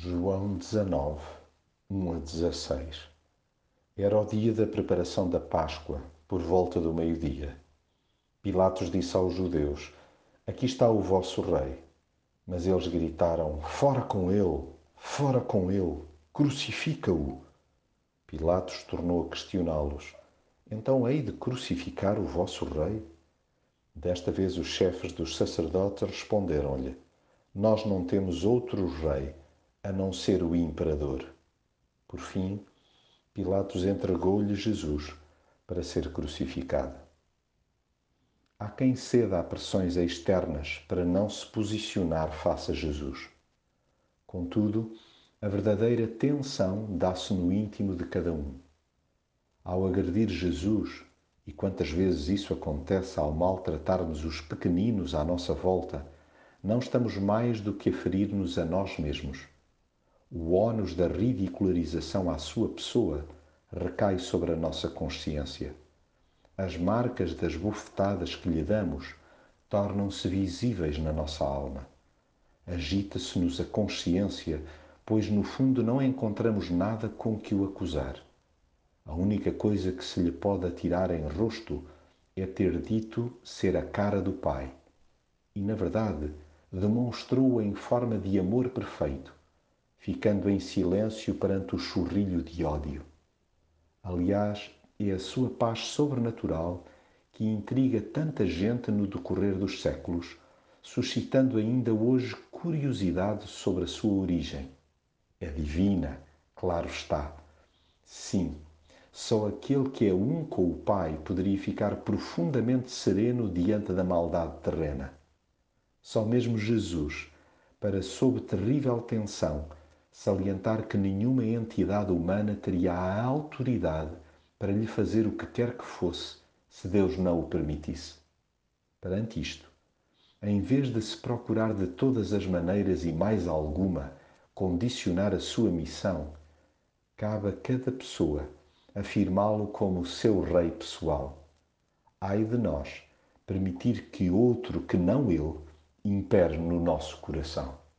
João 19, 1 a 16 Era o dia da preparação da Páscoa, por volta do meio-dia. Pilatos disse aos judeus: Aqui está o vosso rei. Mas eles gritaram: Fora com ele! Fora com ele! Crucifica-o! Pilatos tornou a questioná-los: Então hei de crucificar o vosso rei? Desta vez os chefes dos sacerdotes responderam-lhe: Nós não temos outro rei a não ser o imperador. Por fim, Pilatos entregou-lhe Jesus para ser crucificado. Há quem ceda a pressões externas para não se posicionar face a Jesus. Contudo, a verdadeira tensão dá-se no íntimo de cada um. Ao agredir Jesus, e quantas vezes isso acontece ao maltratarmos os pequeninos à nossa volta, não estamos mais do que a ferir-nos a nós mesmos o ónus da ridicularização à sua pessoa recai sobre a nossa consciência. As marcas das bufetadas que lhe damos tornam-se visíveis na nossa alma. Agita-se-nos a consciência, pois no fundo não encontramos nada com que o acusar. A única coisa que se lhe pode atirar em rosto é ter dito ser a cara do Pai. E, na verdade, demonstrou-a em forma de amor perfeito ficando em silêncio perante o churrilho de ódio. Aliás, é a sua paz sobrenatural que intriga tanta gente no decorrer dos séculos, suscitando ainda hoje curiosidade sobre a sua origem. É divina, claro está. Sim, só aquele que é um com o Pai poderia ficar profundamente sereno diante da maldade terrena. Só mesmo Jesus, para sob terrível tensão, salientar que nenhuma entidade humana teria a autoridade para lhe fazer o que quer que fosse, se Deus não o permitisse. Perante isto, em vez de se procurar de todas as maneiras e mais alguma condicionar a sua missão, cabe a cada pessoa afirmá-lo como seu rei pessoal. Ai de nós permitir que outro que não ele impere no nosso coração.